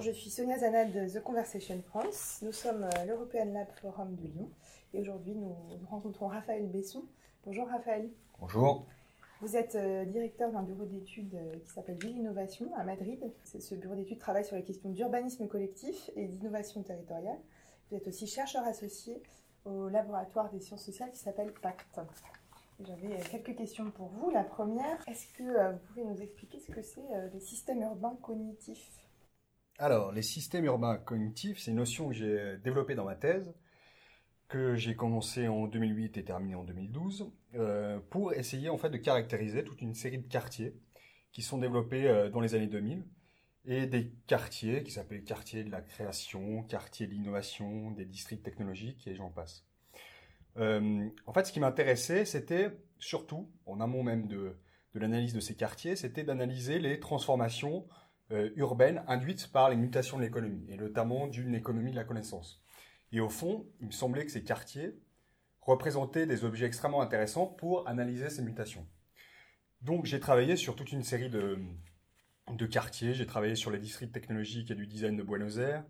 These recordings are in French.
Bonjour, je suis Sonia Zana de The Conversation France. Nous sommes l'European Lab Forum de Lyon et aujourd'hui nous rencontrons Raphaël Besson. Bonjour Raphaël. Bonjour. Vous êtes euh, directeur d'un bureau d'études euh, qui s'appelle Ville Innovation à Madrid. Ce bureau d'études travaille sur les questions d'urbanisme collectif et d'innovation territoriale. Vous êtes aussi chercheur associé au laboratoire des sciences sociales qui s'appelle PACT. J'avais euh, quelques questions pour vous. La première, est-ce que vous pouvez nous expliquer ce que c'est les systèmes urbains cognitifs alors, les systèmes urbains cognitifs, c'est une notion que j'ai développée dans ma thèse, que j'ai commencé en 2008 et terminé en 2012, euh, pour essayer en de caractériser toute une série de quartiers qui sont développés euh, dans les années 2000 et des quartiers qui s'appellent quartiers de la création, quartiers de l'innovation, des districts technologiques et j'en passe. Euh, en fait, ce qui m'intéressait, c'était surtout, en amont même de l'analyse de ces quartiers, c'était d'analyser les transformations euh, urbaine induite par les mutations de l'économie, et notamment d'une économie de la connaissance. Et au fond, il me semblait que ces quartiers représentaient des objets extrêmement intéressants pour analyser ces mutations. Donc j'ai travaillé sur toute une série de, de quartiers, j'ai travaillé sur les districts technologiques et du design de Buenos Aires,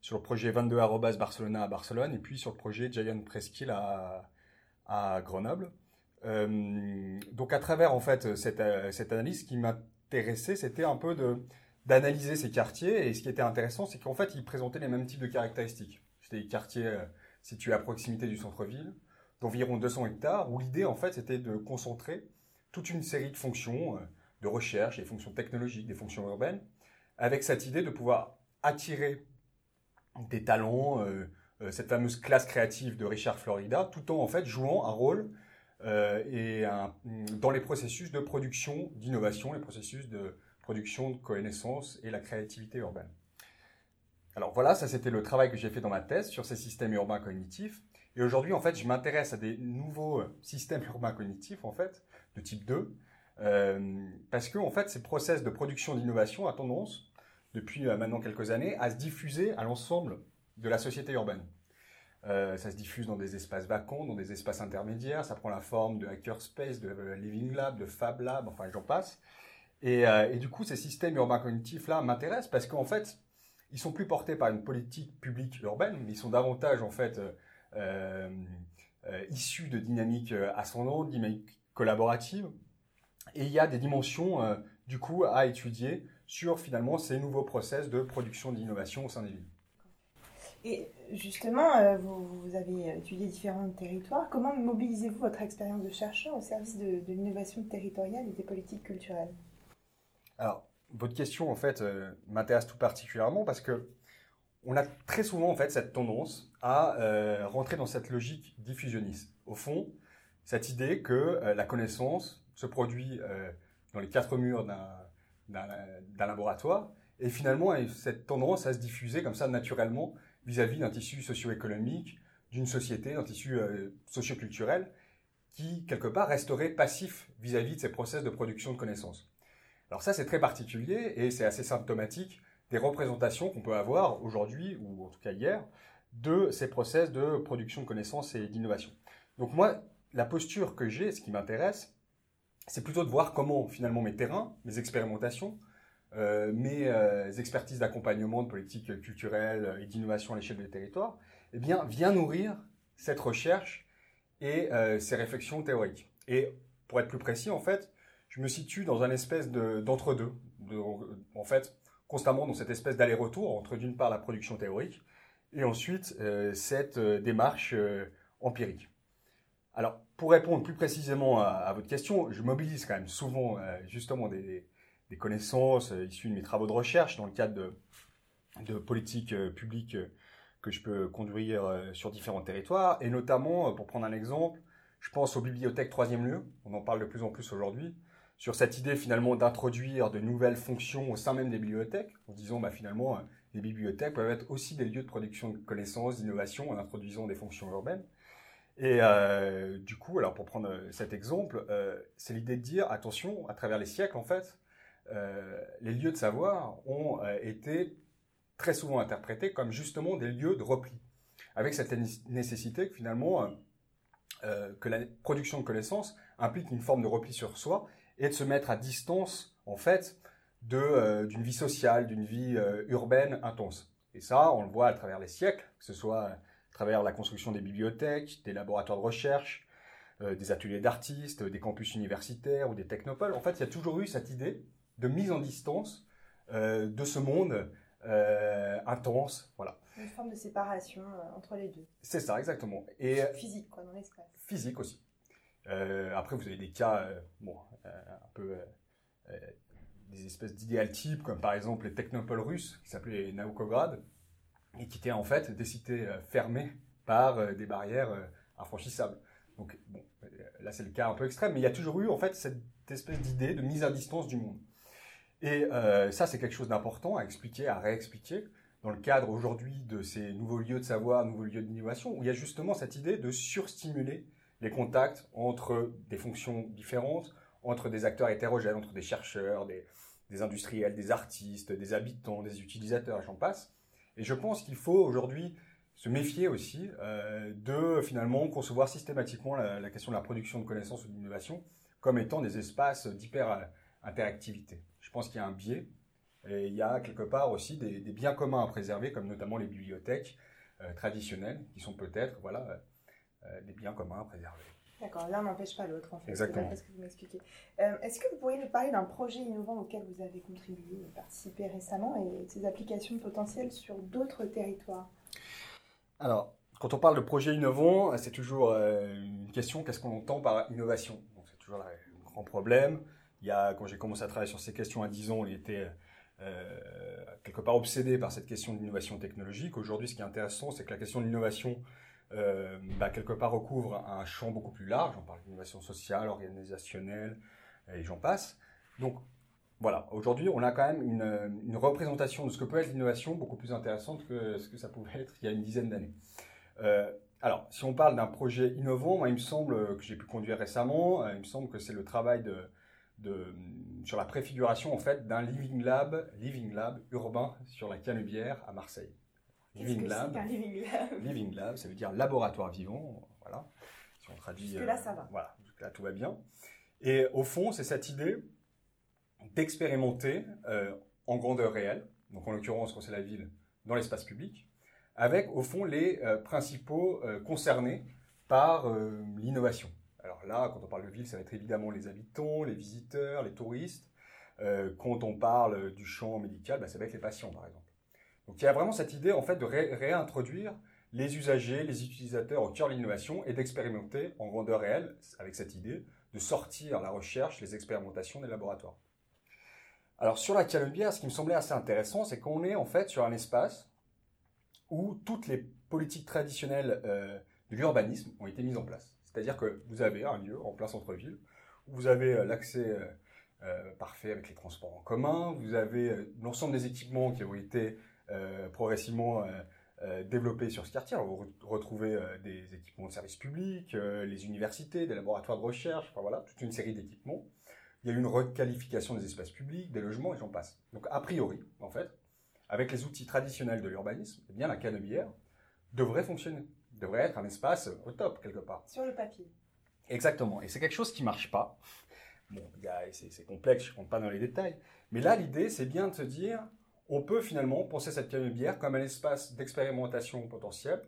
sur le projet 22 Arrobas Barcelona à Barcelone, et puis sur le projet Giant Presqu'île à, Grenoble. Euh, donc à travers en fait cette, cette analyse, qui m'intéressait, c'était un peu de d'analyser ces quartiers. Et ce qui était intéressant, c'est qu'en fait, ils présentaient les mêmes types de caractéristiques. C'était des quartiers euh, situés à proximité du centre-ville, d'environ 200 hectares, où l'idée, en fait, c'était de concentrer toute une série de fonctions euh, de recherche, des fonctions technologiques, des fonctions urbaines, avec cette idée de pouvoir attirer des talents, euh, cette fameuse classe créative de Richard Florida, tout en en fait jouant un rôle dans les processus de production, d'innovation, les processus de, production de connaissances et la créativité urbaine. Alors voilà, ça c'était le travail que j'ai fait dans ma thèse sur ces systèmes urbains cognitifs. Et aujourd'hui, en fait, je m'intéresse à des nouveaux euh, systèmes urbains cognitifs, en fait, de type 2, euh, parce que, en fait, ces process de production d'innovation a tendance, depuis euh, maintenant quelques années, à se diffuser à l'ensemble de la société urbaine. ça se diffuse dans des espaces vacants, dans des espaces intermédiaires, ça prend la forme de hackerspace, de living lab, de fab lab, enfin j'en passe. Euh, et, du coup, ces systèmes urbains cognitifs-là m'intéressent parce qu'en fait, ils sont plus portés par une politique publique urbaine, mais ils sont davantage en fait euh, euh, issus de dynamiques ascendantes, dynamiques collaboratives. Et il y a des dimensions du coup à étudier sur finalement ces nouveaux process de production d'innovation au sein des villes. Et justement, vous, avez étudié différents territoires. Comment mobilisez-vous votre expérience de chercheur au service de l'innovation territoriale et des politiques culturelles? Votre question, en fait, euh, m'intéresse tout particulièrement parce que on a très souvent, en fait, cette tendance à euh, rentrer dans cette logique diffusionniste. Au fond, cette idée que euh, la connaissance se produit dans les quatre murs d'un laboratoire et finalement, cette tendance à se diffuser comme ça naturellement vis-à-vis d'un tissu socio-économique, d'une société, d'un tissu socio-culturel qui, quelque part, resterait passif vis-à-vis -vis de ces process de production de connaissances. Alors ça, c'est très particulier et c'est assez symptomatique des représentations qu'on peut avoir aujourd'hui, ou en tout cas hier, de ces process de production de connaissances et d'innovation. Donc moi, la posture que j'ai, ce qui m'intéresse, c'est plutôt de voir comment finalement mes terrains, mes expérimentations, euh, mes euh, expertises d'accompagnement de politique culturelle et d'innovation à l'échelle des territoires, eh bien, vient nourrir cette recherche et euh, ces réflexions théoriques. Et pour être plus précis, en fait, je me situe dans un espèce d'entre-deux. en fait, constamment dans cette espèce d'aller-retour entre d'une part la production théorique et ensuite euh, cette euh, démarche euh, empirique. Alors, pour répondre plus précisément à, votre question, je mobilise quand même souvent justement des, connaissances issues de mes travaux de recherche dans le cadre de, de politiques publiques que je peux conduire sur différents territoires, et notamment, pour prendre un exemple, je pense aux bibliothèques troisième lieu, on en parle de plus en plus aujourd'hui, sur cette idée finalement d'introduire de nouvelles fonctions au sein même des bibliothèques, en disant bah, finalement euh, les bibliothèques peuvent être aussi des lieux de production de connaissances, d'innovation en introduisant des fonctions urbaines. Et euh, du coup, alors pour prendre euh, cet exemple, c'est l'idée de dire attention, à travers les siècles en fait, les lieux de savoir ont été très souvent interprétés comme justement des lieux de repli, avec cette nécessité que finalement que la production de connaissances implique une forme de repli sur soi et de se mettre à distance, en fait, d'une vie sociale, d'une vie urbaine intense. Et ça, on le voit à travers les siècles, que ce soit à travers la construction des bibliothèques, des laboratoires de recherche, des ateliers d'artistes, des campus universitaires ou des technopoles. En fait, il y a toujours eu cette idée de mise en distance de ce monde intense, voilà. Une forme de séparation euh, entre les deux. C'est ça, exactement. Et, euh, physique, quoi, dans l'espace. Physique aussi. Euh, après, vous avez des cas, bon, un peu des espèces d'idéal types, comme par exemple les technopoles russes, qui s'appelaient Naukograd, et qui étaient en fait des cités fermées par des barrières infranchissables. Donc, bon, là c'est le cas un peu extrême, mais il y a toujours eu en fait cette espèce d'idée de mise à distance du monde. Et ça, c'est quelque chose d'important à expliquer, à réexpliquer, dans le cadre aujourd'hui de ces nouveaux lieux de savoir, nouveaux lieux d'innovation, où il y a justement cette idée de surstimuler les contacts entre des fonctions différentes, entre des acteurs hétérogènes, entre des chercheurs, des, industriels, des artistes, des habitants, des utilisateurs, j'en passe. Et je pense qu'il faut aujourd'hui se méfier aussi euh, de finalement concevoir systématiquement la, question de la production de connaissances ou d'innovation comme étant des espaces d'hyper-interactivité. Je pense qu'il y a un biais et il y a quelque part aussi des, biens communs à préserver, comme notamment les bibliothèques euh, traditionnelles, qui sont peut-être voilà, euh, euh, des biens communs à préserver. D'accord, l'un n'empêche pas l'autre, en fait. Exactement. C'est ce que vous m'expliquez. Est-ce que vous pourriez nous parler d'un projet innovant auquel vous avez contribué, participé récemment, et de ses applications potentielles sur d'autres territoires? Alors, quand on parle de projet innovant, c'est toujours une question qu'est-ce qu'on entend par innovation? C'est toujours un grand problème. Il y a, quand j'ai commencé à travailler sur ces questions à 10 ans, on était euh, quelque part obsédé par cette question d'innovation technologique. Aujourd'hui, ce qui est intéressant, c'est que la question de l'innovation, euh, bah, quelque part, recouvre un champ beaucoup plus large. On parle d'innovation sociale, organisationnelle, et j'en passe. Donc, voilà, aujourd'hui, on a quand même une, représentation de ce que peut être l'innovation beaucoup plus intéressante que ce que ça pouvait être il y a une dizaine d'années. Euh, alors, si on parle d'un projet innovant, il me semble que j'ai pu conduire récemment, il me semble que c'est le travail sur la préfiguration en fait d'un living lab, living lab urbain sur la Canebière à Marseille. Living lab, living lab? Living lab, ça veut dire laboratoire vivant, voilà. Si on traduit. Jusque là, ça va. Euh, voilà, jusque là tout va bien. Et au fond, c'est cette idée d'expérimenter euh, en grandeur réelle, donc en l'occurrence quand c'est la ville, dans l'espace public, avec au fond les euh, principaux concernés par l'innovation. Alors là, quand on parle de ville, ça va être évidemment les habitants, les visiteurs, les touristes. Euh, quand on parle du champ médical, bah, ça va être les patients, par exemple. Donc il y a vraiment cette idée, en fait, de réintroduire les usagers, les utilisateurs au cœur de l'innovation et d'expérimenter en grandeur réelle, avec cette idée de sortir la recherche, les expérimentations des laboratoires. Alors sur la Canebière, ce qui me semblait assez intéressant, c'est qu'on est en fait sur un espace où toutes les politiques traditionnelles euh, de l'urbanisme ont été mises en place. C'est-à-dire que vous avez un lieu en plein centre-ville où vous avez euh, l'accès euh, parfait avec les transports en commun, vous avez l'ensemble des équipements qui ont été progressivement développés sur ce quartier. vous retrouvez des équipements de services publics, les universités, des laboratoires de recherche, enfin voilà, toute une série d'équipements. Il y a eu une requalification des espaces publics, des logements et j'en passe. Donc a priori, en fait, avec les outils traditionnels de l'urbanisme, eh bien la canebière devrait fonctionner devrait être un espace au top quelque part. Sur le papier. Exactement. Et c'est quelque chose qui marche pas. Bon, c'est complexe, je ne compte pas dans les détails. Mais là, l'idée, c'est bien de se dire, on peut finalement penser cette bière comme un espace d'expérimentation potentielle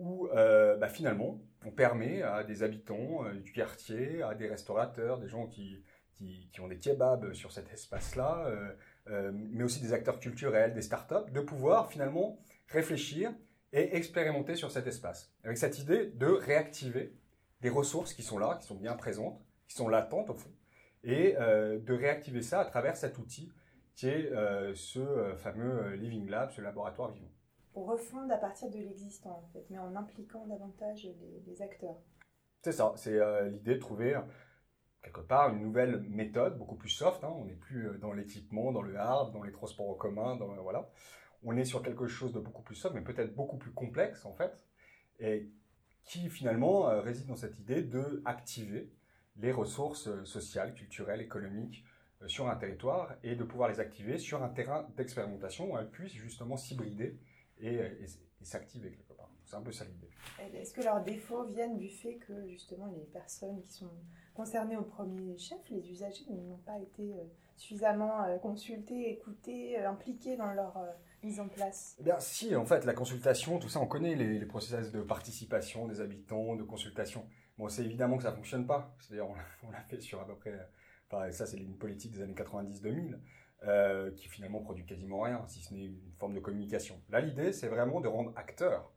où euh, bah, finalement, on permet à des habitants euh, du quartier, à des restaurateurs, des gens qui, qui, ont des kebabs sur cet espace-là, euh, mais aussi des acteurs culturels, des startups, de pouvoir finalement réfléchir et expérimenter sur cet espace, avec cette idée de réactiver des ressources qui sont là, qui sont bien présentes, qui sont latentes au fond, et de réactiver ça à travers cet outil qui est euh, ce euh, fameux Living Lab, ce laboratoire vivant. On refondre à partir de l'existant, en fait, mais en impliquant davantage les, acteurs. C'est ça, c'est l'idée de trouver quelque part une nouvelle méthode, beaucoup plus soft, hein. on n'est plus dans l'équipement, dans le hard, dans les transports en commun, dans, voilà on est sur quelque chose de beaucoup plus sobre, mais peut-être beaucoup plus complexe en fait, et qui finalement euh, réside dans cette idée de activer les ressources euh, sociales, culturelles, économiques euh, sur un territoire et de pouvoir les activer sur un terrain d'expérimentation où elles puissent justement s'hybrider et, s'activer quelque part. C'est un peu ça l'idée. Est-ce que leurs défauts viennent du fait que justement les personnes qui sont concernées au premier chef, les usagers, n'ont pas été euh, suffisamment euh, consultés, écoutés, euh, impliqués dans leur mise en place? Eh bien, si, en fait, la consultation, tout ça, on connaît les, processus de participation des habitants, de consultation. Bon, c'est évidemment que ça fonctionne pas. C'est-à-dire, on l'a fait sur à peu près. Enfin, ça, c'est une politique des années 90-2000. qui finalement produit quasiment rien, si ce n'est une forme de communication. Là, l'idée, c'est vraiment de rendre acteurs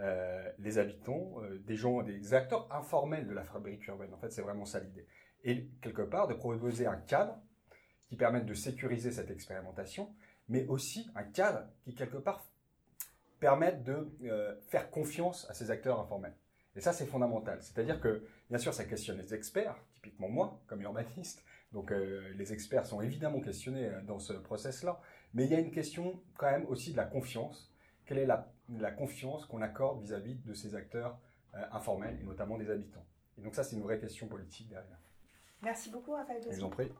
euh, les habitants, euh, des gens, des acteurs informels de la fabrique urbaine. En fait, c'est vraiment ça l'idée. Et quelque part, de proposer un cadre qui permette de sécuriser cette expérimentation, mais aussi un cadre qui, quelque part, permette de euh, faire confiance à ces acteurs informels. Et ça, c'est fondamental. C'est-à-dire que, bien sûr, ça questionne les experts, typiquement moi, comme urbaniste. Donc, les experts sont évidemment questionnés dans ce process-là. Mais il y a une question, quand même, aussi de la confiance. Quelle est la la confiance qu'on accorde vis-à-vis de ces acteurs euh, informels et notamment des habitants? Et donc ça, c'est une vraie question politique derrière. Merci beaucoup, Raphaël. Je vous en prie.